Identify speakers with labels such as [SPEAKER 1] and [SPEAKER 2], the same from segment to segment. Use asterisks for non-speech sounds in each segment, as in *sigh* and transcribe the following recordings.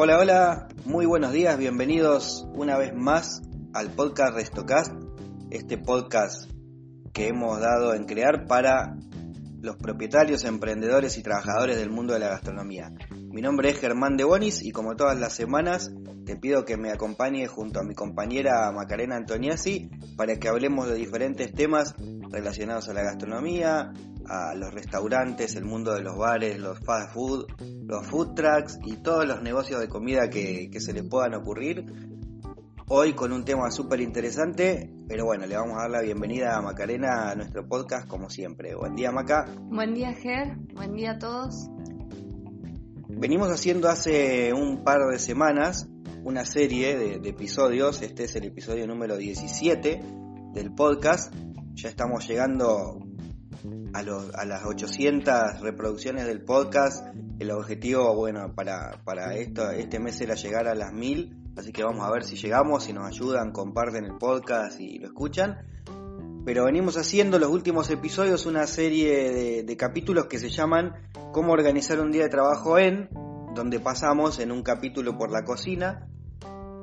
[SPEAKER 1] Hola, hola, muy buenos días, bienvenidos una vez más al podcast Restocast, este podcast que hemos dado en crear para los propietarios, emprendedores y trabajadores del mundo de la gastronomía. Mi nombre es Germán de Bonis y como todas las semanas te pido que me acompañe junto a mi compañera Macarena Antoniazzi para que hablemos de diferentes temas relacionados a la gastronomía, a los restaurantes, el mundo de los bares, los fast food, los food trucks y todos los negocios de comida que, que se les puedan ocurrir. Hoy con un tema súper interesante, pero bueno, le vamos a dar la bienvenida a Macarena a nuestro podcast como siempre. Buen día Maca.
[SPEAKER 2] Buen día Ger, buen día a todos.
[SPEAKER 1] Venimos haciendo hace un par de semanas una serie de, episodios, este es el episodio número 17 del podcast, ya estamos llegando a, los, a las 800 reproducciones del podcast. El objetivo, bueno, para, este mes era llegar a las 1000. Así que vamos a ver si llegamos, si nos ayudan, comparten el podcast y lo escuchan. Pero venimos haciendo los últimos episodios una serie de, capítulos que se llaman Cómo organizar un día de trabajo en, donde pasamos en un capítulo por la cocina,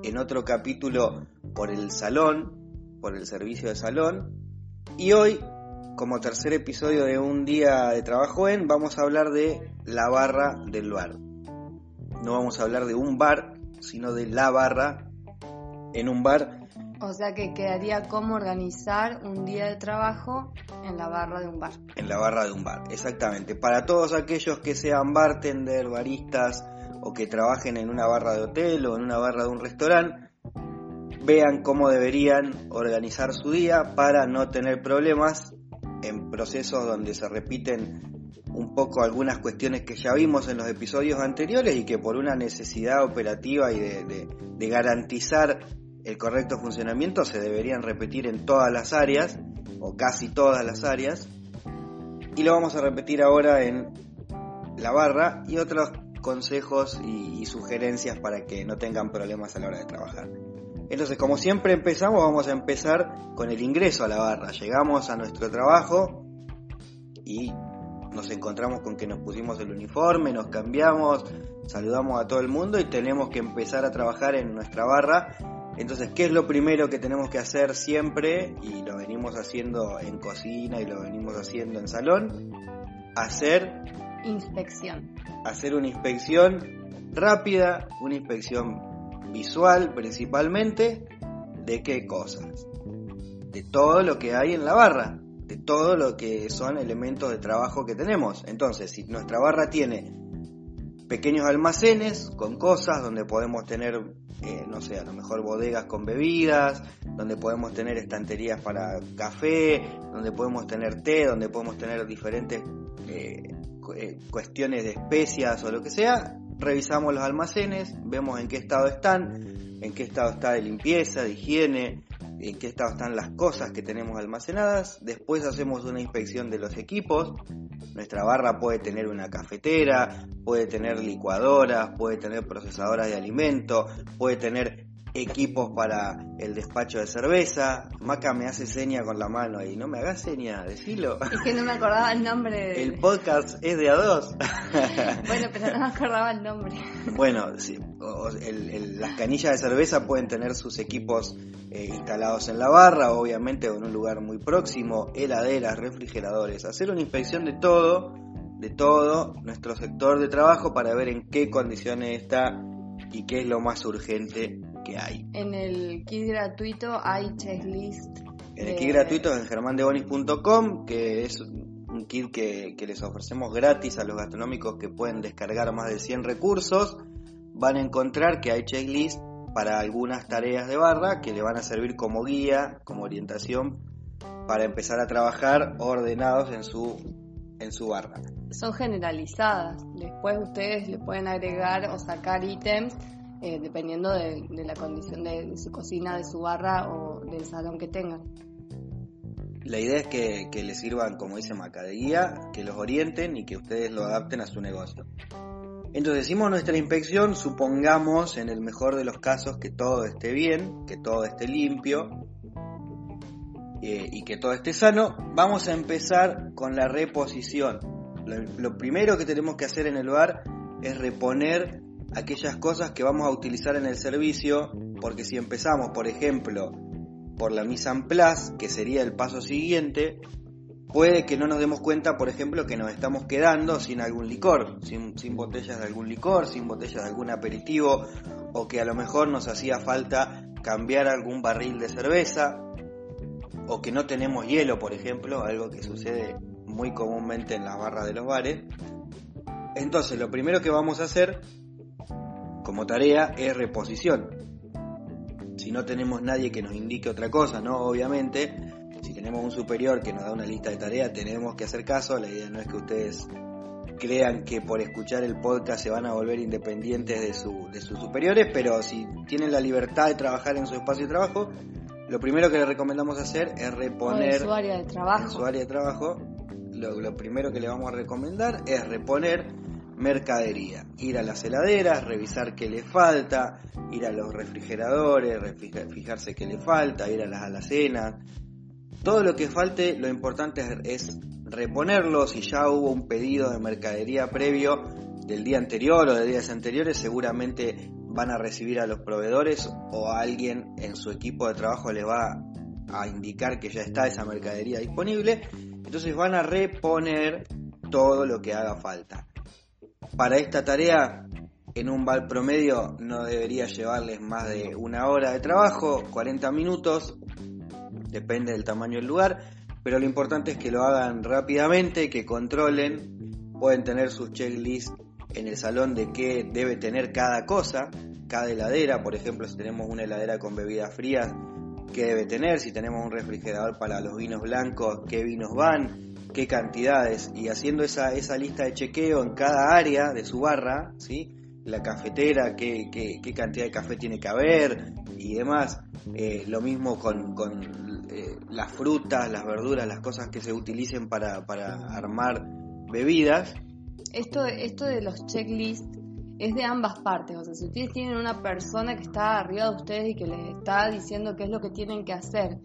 [SPEAKER 1] en otro capítulo por el salón, por el servicio de salón, y hoy como tercer episodio de un día de trabajo en, vamos a hablar de la barra del bar. No vamos a hablar de un bar, sino de la barra en un bar.
[SPEAKER 2] O sea que quedaría cómo organizar un día de trabajo en la barra de un bar.
[SPEAKER 1] En la barra de un bar, exactamente. Para todos aquellos que sean bartender, baristas o que trabajen en una barra de hotel o en una barra de un restaurante, vean cómo deberían organizar su día para no tener problemas en procesos donde se repiten un poco algunas cuestiones que ya vimos en los episodios anteriores y que por una necesidad operativa y de, de garantizar el correcto funcionamiento se deberían repetir en todas las áreas o casi todas las áreas y lo vamos a repetir ahora en la barra y otros consejos y, y sugerencias para que no tengan problemas a la hora de trabajar. Entonces, como siempre empezamos, vamos a empezar con el ingreso a la barra. Llegamos a nuestro trabajo y nos encontramos con que nos pusimos el uniforme, nos cambiamos, saludamos a todo el mundo y tenemos que empezar a trabajar en nuestra barra. Entonces, ¿qué es lo primero que tenemos que hacer siempre? Y lo venimos haciendo en cocina y lo venimos haciendo en salón. Hacer...
[SPEAKER 2] Inspección.
[SPEAKER 1] Hacer una inspección rápida, una inspección visual principalmente, ¿de qué cosas? De todo lo que hay en la barra, de todo lo que son elementos de trabajo que tenemos. Entonces, si nuestra barra tiene pequeños almacenes con cosas donde podemos tener, eh, no sé, a lo mejor bodegas con bebidas, donde podemos tener estanterías para café, donde podemos tener té, donde podemos tener diferentes eh, cuestiones de especias o lo que sea, revisamos los almacenes, vemos en qué estado están, en qué estado está de limpieza, de higiene, en qué estado están las cosas que tenemos almacenadas. Después hacemos una inspección de los equipos. Nuestra barra puede tener una cafetera, puede tener licuadoras, puede tener procesadoras de alimento, puede tener equipos para el despacho de cerveza. Maca me hace seña con la mano ahí. No me hagas seña, decilo.
[SPEAKER 2] Es que no me acordaba el nombre. De...
[SPEAKER 1] El podcast es de a dos. *laughs*
[SPEAKER 2] bueno, pero no me acordaba el nombre.
[SPEAKER 1] bueno, sí, el, el, las canillas de cerveza pueden tener sus equipos eh, instalados en la barra, obviamente en un lugar muy próximo, heladeras, refrigeradores. Hacer una inspección de todo, de todo nuestro sector de trabajo para ver en qué condiciones está y qué es lo más urgente que hay.
[SPEAKER 2] En el kit gratuito hay checklist.
[SPEAKER 1] En el kit gratuito es en germandebonis.com, que es un kit que, que, les ofrecemos gratis a los gastronómicos que pueden descargar más de 100 recursos. Van a encontrar que hay checklist para algunas tareas de barra que le van a servir como guía, como orientación para empezar a trabajar ordenados en su, en su barra.
[SPEAKER 2] Son generalizadas, después ustedes le pueden agregar o sacar ítems eh, dependiendo de, la condición de, su cocina, de su barra o del salón que tengan.
[SPEAKER 1] La idea es que, les sirvan, como dice Maca, de guía, que los orienten y que ustedes lo adapten a su negocio. Entonces hicimos nuestra inspección, supongamos en el mejor de los casos que todo esté bien, que todo esté limpio eh, y que todo esté sano. Vamos a empezar con la reposición. Lo, primero que tenemos que hacer en el bar es reponer aquellas cosas que vamos a utilizar en el servicio, porque si empezamos, por ejemplo, por la mise en place, que sería el paso siguiente, puede que no nos demos cuenta, por ejemplo, que nos estamos quedando sin algún licor, sin, botellas de algún licor, sin botellas de algún aperitivo, o que a lo mejor nos hacía falta cambiar algún barril de cerveza, o que no tenemos hielo, por ejemplo, algo que sucede muy comúnmente en las barras de los bares. Entonces, lo primero que vamos a hacer como tarea es reposición. Si no tenemos nadie que nos indique otra cosa, ¿no? Obviamente, si tenemos un superior que nos da una lista de tareas, tenemos que hacer caso. La idea no es que ustedes crean que por escuchar el podcast se van a volver independientes de, su, de sus superiores, pero si tienen la libertad de trabajar en su espacio de trabajo, lo primero que les recomendamos hacer es reponer
[SPEAKER 2] en su área de trabajo.
[SPEAKER 1] En su área de trabajo, lo, lo primero que le vamos a recomendar es reponer mercadería. Ir a las heladeras, revisar qué le falta, ir a los refrigeradores, fijarse qué le falta, ir a las alacenas, todo lo que falte, lo importante es reponerlo. Si ya hubo un pedido de mercadería previo del día anterior o de días anteriores, seguramente van a recibir a los proveedores o a alguien en su equipo de trabajo le va a indicar que ya está esa mercadería disponible. Entonces van a reponer todo lo que haga falta. Para esta tarea, en un val promedio no debería llevarles más de una hora de trabajo, 40 minutos, depende del tamaño del lugar, pero lo importante es que lo hagan rápidamente, que controlen, pueden tener sus checklists en el salón de qué debe tener cada cosa, cada heladera, por ejemplo, si tenemos una heladera con bebidas frías, qué debe tener, si tenemos un refrigerador para los vinos blancos, qué vinos van, qué cantidades, y haciendo esa, esa lista de chequeo en cada área de su barra, ¿sí? la cafetera, qué, qué, cantidad de café tiene que haber y demás. Eh, lo mismo con, con eh, las frutas, las verduras, las cosas que se utilicen para, para armar bebidas.
[SPEAKER 2] Esto, esto de los checklists es de ambas partes. O sea, si ustedes tienen una persona que está arriba de ustedes y que les está diciendo qué es lo que tienen que hacer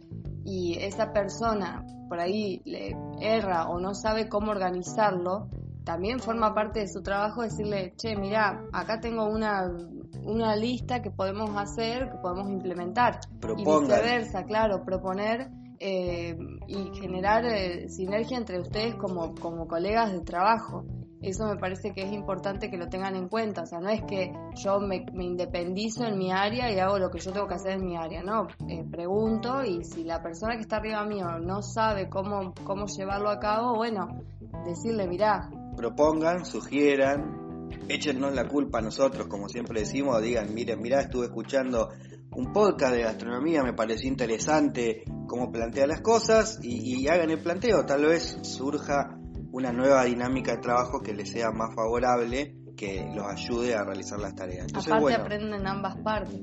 [SPEAKER 2] y esa persona por ahí le erra o no sabe cómo organizarlo, también forma parte de su trabajo decirle, che, mira, acá tengo una, una lista que podemos hacer, que podemos implementar. Y viceversa, claro, proponer eh, y generar eh, sinergia entre ustedes como, como colegas de trabajo. Eso me parece que es importante que lo tengan en cuenta. O sea, no es que yo me, independizo en mi área y hago lo que yo tengo que hacer en mi área. No, eh, pregunto y si la persona que está arriba mío no sabe cómo, cómo llevarlo a cabo, bueno, decirle, mirá,
[SPEAKER 1] propongan, sugieran, échennos la culpa a nosotros, como siempre decimos, digan, miren, mirá, estuve escuchando un podcast de gastronomía, me pareció interesante cómo plantea las cosas y, hagan el planteo, tal vez surja una nueva dinámica de trabajo que les sea más favorable, que los ayude a realizar las tareas.
[SPEAKER 2] Entonces, Aparte aprenden ambas partes.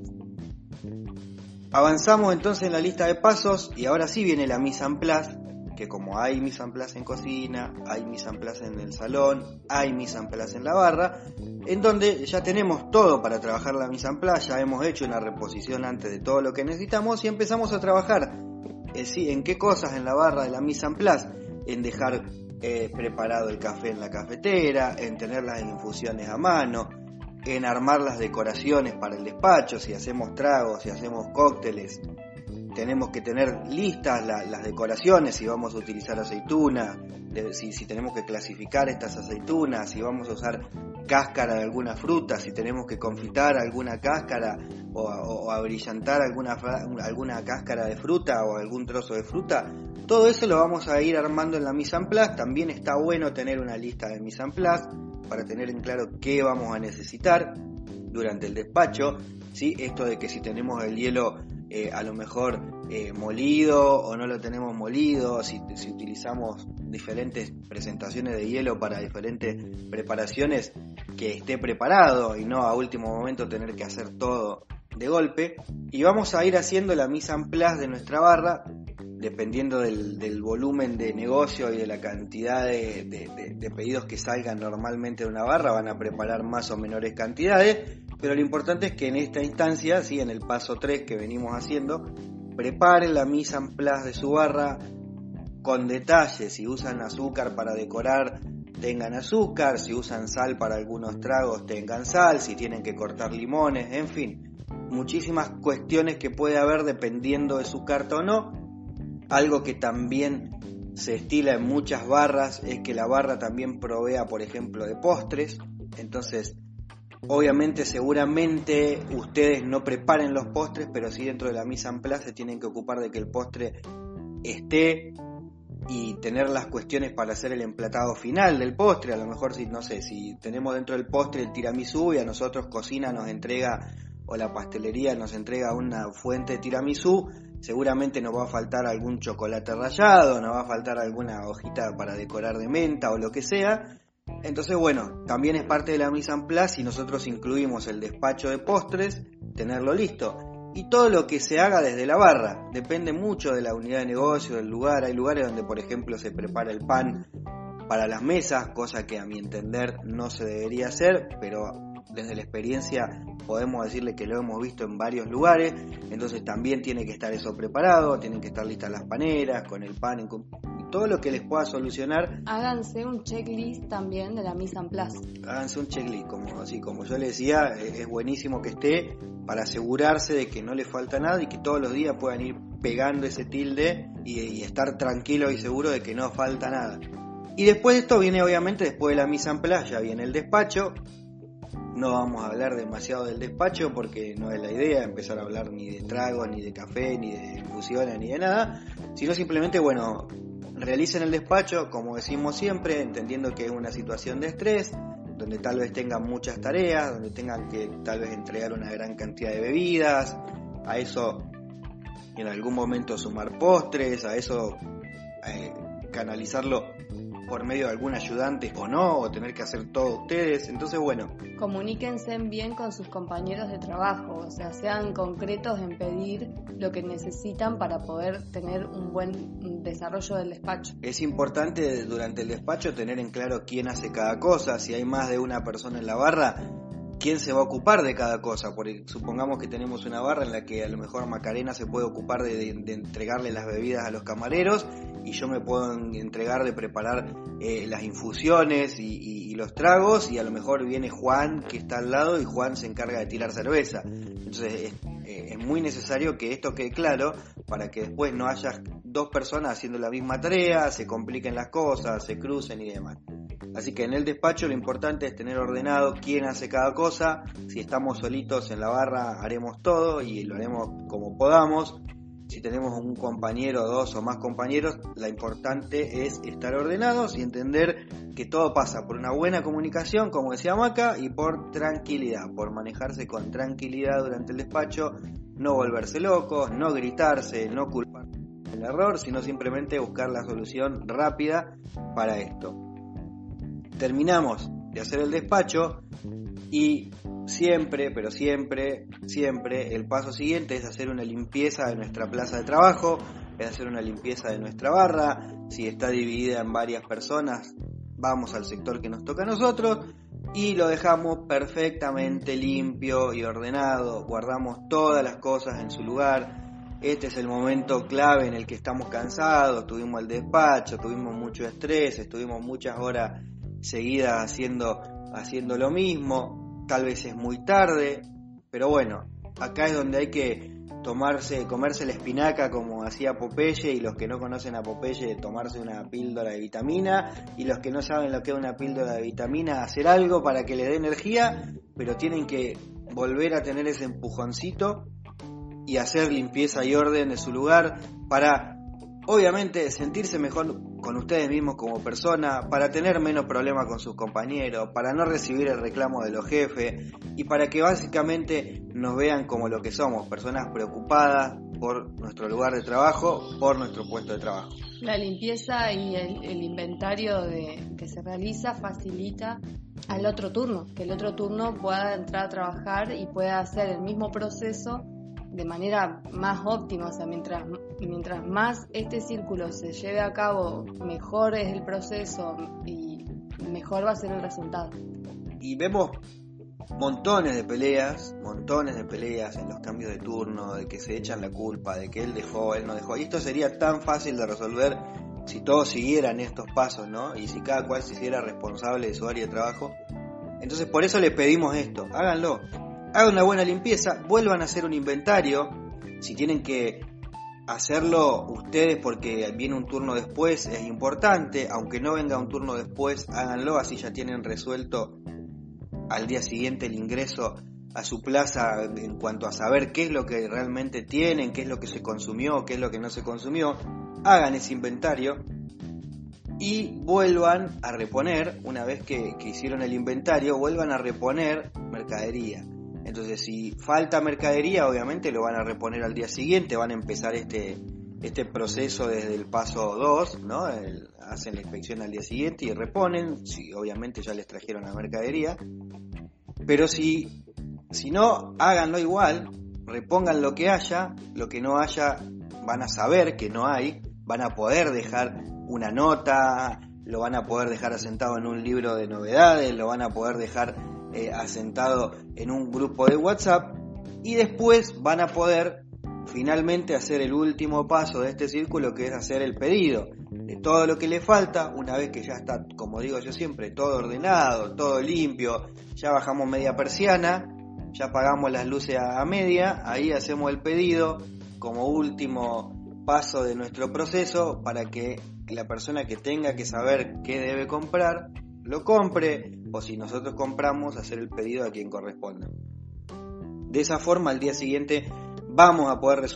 [SPEAKER 1] Avanzamos entonces en la lista de pasos y ahora sí viene la mise en place, que como hay mise en place en cocina, hay mise en place en el salón, hay mise en place en la barra, en donde ya tenemos todo para trabajar la mise en place, ya hemos hecho una reposición antes de todo lo que necesitamos y empezamos a trabajar eh, en qué cosas en la barra de la mise en place, en dejar eh, preparado el café en la cafetera, en tener las infusiones a mano, en armar las decoraciones para el despacho, si hacemos tragos, si hacemos cócteles, tenemos que tener listas las decoraciones, si vamos a utilizar aceituna, si, si, tenemos que clasificar estas aceitunas, si vamos a usar cáscara de alguna fruta, si tenemos que confitar alguna cáscara o, o, abrillantar alguna cáscara de fruta o algún trozo de fruta, todo eso lo vamos a ir armando en la mise en place. También está bueno tener una lista de mise en place para tener en claro qué vamos a necesitar durante el despacho. ¿sí? Esto de que si tenemos el hielo eh, a lo mejor eh, molido o no lo tenemos molido, si, si utilizamos diferentes presentaciones de hielo para diferentes preparaciones, que esté preparado y no a último momento tener que hacer todo de golpe. Y vamos a ir haciendo la mise en place de nuestra barra dependiendo del, volumen de negocio y de la cantidad de, pedidos que salgan normalmente de una barra, van a preparar más o menores cantidades, pero lo importante es que en esta instancia, ¿sí? en el paso 3 que venimos haciendo, preparen la mise en place de su barra con detalles, si usan azúcar para decorar, tengan azúcar, si usan sal para algunos tragos, tengan sal, si tienen que cortar limones, en fin, muchísimas cuestiones que puede haber dependiendo de su carta o no, algo que también se estila en muchas barras es que la barra también provea, por ejemplo, de postres. Entonces, obviamente, seguramente ustedes no preparen los postres, pero sí dentro de la misa en place se tienen que ocupar de que el postre esté y tener las cuestiones para hacer el emplatado final del postre. A lo mejor, si no sé, si tenemos dentro del postre el tiramisú y a nosotros cocina nos entrega o la pastelería nos entrega una fuente de tiramisú, seguramente nos va a faltar algún chocolate rallado, nos va a faltar alguna hojita para decorar de menta o lo que sea. Entonces, bueno, también es parte de la mise en place y nosotros incluimos el despacho de postres, tenerlo listo. Y todo lo que se haga desde la barra, depende mucho de la unidad de negocio, del lugar. Hay lugares donde, por ejemplo, se prepara el pan para las mesas, cosa que a mi entender no se debería hacer, pero desde la experiencia podemos decirle que lo hemos visto en varios lugares, entonces también tiene que estar eso preparado, tienen que estar listas las paneras, con el pan, y todo lo que les pueda solucionar.
[SPEAKER 2] Háganse un checklist también de la mise en place.
[SPEAKER 1] Háganse un checklist, como, así, como yo le decía, es buenísimo que esté para asegurarse de que no le falta nada y que todos los días puedan ir pegando ese tilde y, y estar tranquilo y seguro de que no falta nada. Y después de esto viene obviamente, después de la mise en place, ya viene el despacho, no vamos a hablar demasiado del despacho porque no es la idea empezar a hablar ni de tragos, ni de café, ni de infusiones, ni de nada, sino simplemente, bueno, realicen el despacho, como decimos siempre, entendiendo que es una situación de estrés, donde tal vez tengan muchas tareas, donde tengan que tal vez entregar una gran cantidad de bebidas, a eso en algún momento sumar postres, a eso eh, canalizarlo por medio de algún ayudante o no, o tener que hacer todo ustedes. Entonces, bueno.
[SPEAKER 2] Comuníquense bien con sus compañeros de trabajo, o sea, sean concretos en pedir lo que necesitan para poder tener un buen desarrollo del despacho.
[SPEAKER 1] Es importante durante el despacho tener en claro quién hace cada cosa, si hay más de una persona en la barra, quién se va a ocupar de cada cosa, porque supongamos que tenemos una barra en la que a lo mejor Macarena se puede ocupar de, entregarle las bebidas a los camareros y yo me puedo entregar de preparar eh, las infusiones y, los tragos y a lo mejor viene Juan que está al lado y Juan se encarga de tirar cerveza. Entonces es, eh, es muy necesario que esto quede claro para que después no haya dos personas haciendo la misma tarea, se compliquen las cosas, se crucen y demás. Así que en el despacho lo importante es tener ordenado quién hace cada cosa. Si estamos solitos en la barra haremos todo y lo haremos como podamos. Si tenemos un compañero, dos o más compañeros, lo importante es estar ordenados y entender que todo pasa por una buena comunicación, como decía Maca, y por tranquilidad, por manejarse con tranquilidad durante el despacho, no volverse locos, no gritarse, no culpar el error, sino simplemente buscar la solución rápida para esto terminamos de hacer el despacho y siempre, pero siempre, siempre el paso siguiente es hacer una limpieza de nuestra plaza de trabajo, es hacer una limpieza de nuestra barra, si está dividida en varias personas, vamos al sector que nos toca a nosotros y lo dejamos perfectamente limpio y ordenado, guardamos todas las cosas en su lugar. Este es el momento clave en el que estamos cansados, tuvimos el despacho, tuvimos mucho estrés, estuvimos muchas horas seguida haciendo, haciendo lo mismo, tal vez es muy tarde, pero bueno, acá es donde hay que tomarse, comerse la espinaca como hacía Popeye y los que no conocen a Popeye tomarse una píldora de vitamina y los que no saben lo que es una píldora de vitamina hacer algo para que le dé energía, pero tienen que volver a tener ese empujoncito y hacer limpieza y orden de su lugar para obviamente sentirse mejor con ustedes mismos como persona, para tener menos problemas con sus compañeros, para no recibir el reclamo de los jefes y para que básicamente nos vean como lo que somos, personas preocupadas por nuestro lugar de trabajo, por nuestro puesto de trabajo.
[SPEAKER 2] La limpieza y el, inventario de, que se realiza facilita al otro turno, que el otro turno pueda entrar a trabajar y pueda hacer el mismo proceso de manera más óptima, o sea, mientras, mientras más este círculo se lleve a cabo, mejor es el proceso y mejor va a ser el resultado.
[SPEAKER 1] Y vemos montones de peleas, montones de peleas en los cambios de turno, de que se echan la culpa, de que él dejó, él no dejó. Y esto sería tan fácil de resolver si todos siguieran estos pasos, ¿no? Y si cada cual se hiciera responsable de su área de trabajo. Entonces por eso le pedimos esto, háganlo. Hagan una buena limpieza, vuelvan a hacer un inventario. Si tienen que hacerlo ustedes porque viene un turno después es importante, aunque no venga un turno después, háganlo, así ya tienen resuelto al día siguiente el ingreso a su plaza en cuanto a saber qué es lo que realmente tienen, qué es lo que se consumió, qué es lo que no se consumió, hagan ese inventario y vuelvan a reponer, una vez que, hicieron el inventario, vuelvan a reponer mercadería. Entonces, si falta mercadería, obviamente lo van a reponer al día siguiente, van a empezar este, este proceso desde el paso 2, ¿no? hacen la inspección al día siguiente y reponen, si obviamente ya les trajeron la mercadería. Pero si, si no, háganlo igual, repongan lo que haya, lo que no haya van a saber que no hay, van a poder dejar una nota, lo van a poder dejar asentado en un libro de novedades, lo van a poder dejar eh, asentado en un grupo de WhatsApp y después van a poder finalmente hacer el último paso de este círculo que es hacer el pedido de todo lo que le falta. Una vez que ya está, como digo yo siempre, todo ordenado, todo limpio, ya bajamos media persiana, ya pagamos las luces a media, ahí hacemos el pedido como último paso de nuestro proceso para que la persona que tenga que saber qué debe comprar lo compre o si nosotros compramos hacer el pedido a quien corresponda. De esa forma al día siguiente vamos a poder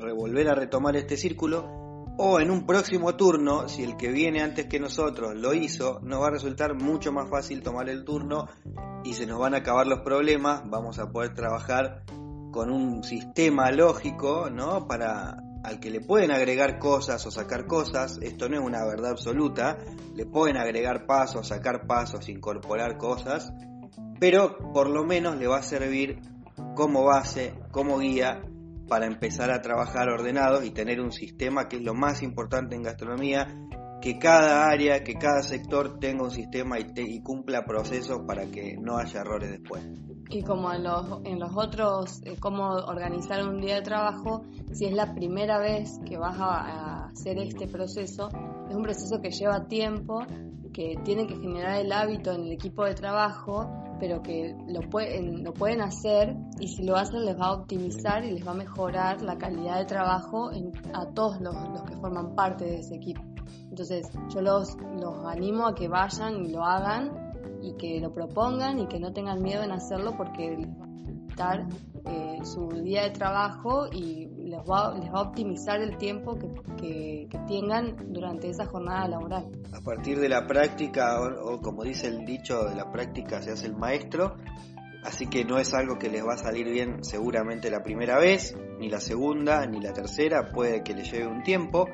[SPEAKER 1] revolver a retomar este círculo o en un próximo turno, si el que viene antes que nosotros lo hizo, nos va a resultar mucho más fácil tomar el turno y se nos van a acabar los problemas, vamos a poder trabajar con un sistema lógico, ¿no? Para al que le pueden agregar cosas o sacar cosas, esto no es una verdad absoluta, le pueden agregar pasos, sacar pasos, incorporar cosas, pero por lo menos le va a servir como base, como guía para empezar a trabajar ordenados y tener un sistema que es lo más importante en gastronomía, que cada área, que cada sector tenga un sistema y, cumpla procesos para que no haya errores después.
[SPEAKER 2] Y como en los, en los otros, eh, cómo organizar un día de trabajo, si es la primera vez que vas a, hacer este proceso, es un proceso que lleva tiempo, que tiene que generar el hábito en el equipo de trabajo, pero que lo pueden, lo pueden hacer y si lo hacen les va a optimizar y les va a mejorar la calidad de trabajo a todos los, los que forman parte de ese equipo. Entonces yo los, los animo a que vayan y lo hagan y que lo propongan y que no tengan miedo en hacerlo porque les eh, su día de trabajo y les va, les va a optimizar el tiempo que, que, tengan durante esa jornada laboral.
[SPEAKER 1] A partir de la práctica, o, como dice el dicho, de la práctica se hace el maestro, así que no es algo que les va a salir bien seguramente la primera vez, ni la segunda, ni la tercera, puede que les lleve un tiempo.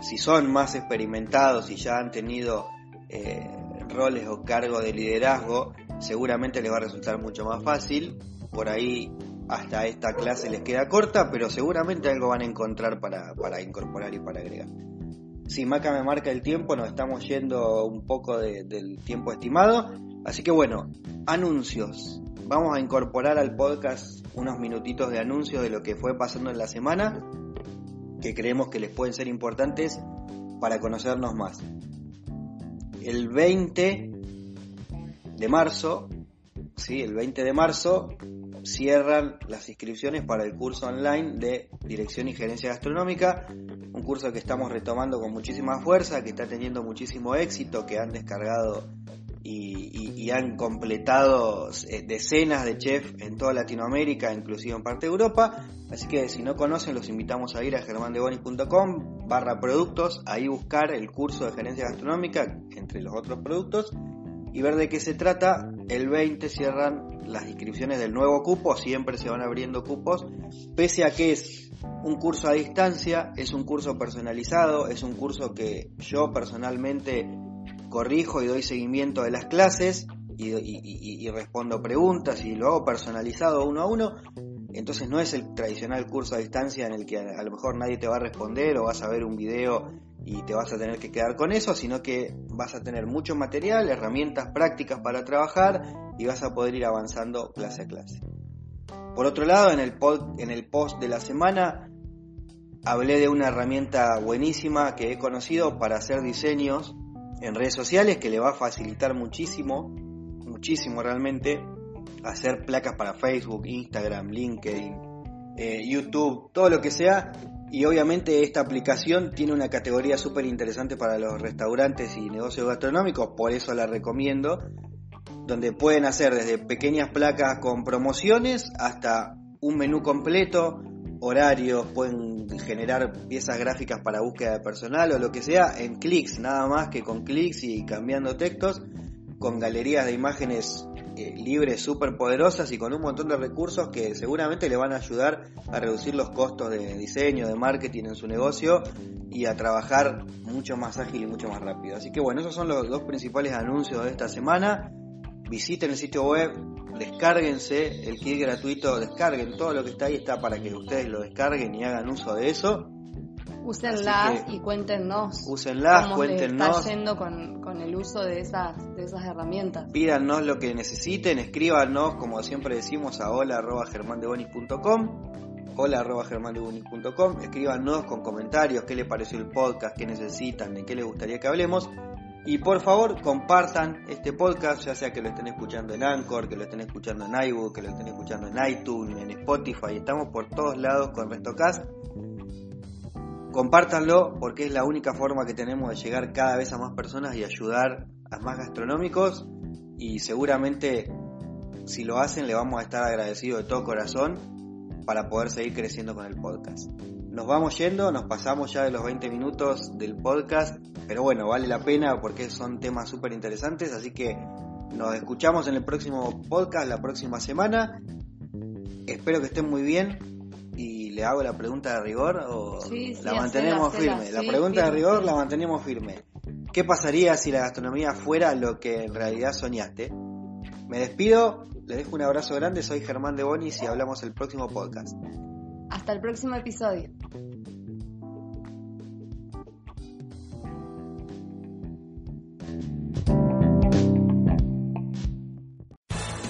[SPEAKER 1] Si son más experimentados y ya han tenido eh, roles o cargos de liderazgo, seguramente les va a resultar mucho más fácil. Por ahí hasta esta clase les queda corta, pero seguramente algo van a encontrar para, incorporar y para agregar. Si Maca me marca el tiempo, nos estamos yendo un poco del tiempo estimado. Así que bueno, anuncios. Vamos a incorporar al podcast unos minutitos de anuncios de lo que fue pasando en la semana, que creemos que les pueden ser importantes para conocernos más el 20 de marzo, ¿sí? el 20 de marzo cierran las inscripciones para el curso online de Dirección y Gerencia Gastronómica, un curso que estamos retomando con muchísima fuerza, que está teniendo muchísimo éxito, que han descargado y, han completado eh, decenas de chefs en toda Latinoamérica, inclusive en parte de Europa. Así que si no conocen, los invitamos a ir a germandebonis.com barra productos, ahí buscar el curso de gerencia gastronómica entre los otros productos y ver de qué se trata. El 20 cierran las inscripciones del nuevo cupo, siempre se van abriendo cupos, pese a que es un curso a distancia, es un curso personalizado, es un curso que yo personalmente corrijo y doy seguimiento de las clases y, respondo preguntas y lo hago personalizado uno a uno. Entonces no es el tradicional curso a distancia en el que a, lo mejor nadie te va a responder o vas a ver un video y te vas a tener que quedar con eso, sino que vas a tener mucho material, herramientas prácticas para trabajar y vas a poder ir avanzando clase a clase. Por otro lado, en el, en el post de la semana hablé de una herramienta buenísima que he conocido para hacer diseños en redes sociales que le va a facilitar muchísimo, muchísimo realmente, hacer placas para Facebook, Instagram, LinkedIn, eh, YouTube, todo lo que sea. Y obviamente esta aplicación tiene una categoría súper interesante para los restaurantes y negocios gastronómicos, por eso la recomiendo, donde pueden hacer desde pequeñas placas con promociones hasta un menú completo, horarios, pueden generar piezas gráficas para búsqueda de personal o lo que sea en clics, nada más que con clics y cambiando textos, con galerías de imágenes eh, libres súper poderosas y con un montón de recursos que seguramente le van a ayudar a reducir los costos de diseño, de marketing en su negocio y a trabajar mucho más ágil y mucho más rápido. Así que bueno, esos son los dos principales anuncios de esta semana. Visiten el sitio web descárguense el kit gratuito, descarguen todo lo que está ahí, está para que ustedes lo descarguen y hagan uso de eso.
[SPEAKER 2] Úsenlas y cuéntenos.
[SPEAKER 1] Úsenlas, cómo cuéntenos.
[SPEAKER 2] está yendo con, con, el uso de esas, de esas herramientas.
[SPEAKER 1] Pídanos lo que necesiten, escríbanos, como siempre decimos, a hola.germandebonis.com hola arroba escríbanos con comentarios qué les pareció el podcast, qué necesitan, de qué les gustaría que hablemos y por favor, compartan este podcast, ya sea que lo estén escuchando en Anchor, que lo estén escuchando en iBook, que lo estén escuchando en iTunes, en Spotify. Estamos por todos lados con RestoCast. Compártanlo porque es la única forma que tenemos de llegar cada vez a más personas y ayudar a más gastronómicos. Y seguramente, si lo hacen, le vamos a estar agradecidos de todo corazón para poder seguir creciendo con el podcast. Nos vamos yendo, nos pasamos ya de los 20 minutos del podcast, pero bueno, vale la pena porque son temas súper interesantes, así que nos escuchamos en el próximo podcast la próxima semana. Espero que estén muy bien y le hago la pregunta de rigor o la mantenemos firme. la pregunta de rigor la mantenemos firme. ¿Qué pasaría si la gastronomía fuera lo que en realidad soñaste? Me despido, les dejo un abrazo grande, soy Germán de Bonis y hablamos el próximo podcast.
[SPEAKER 2] Hasta el próximo episodio.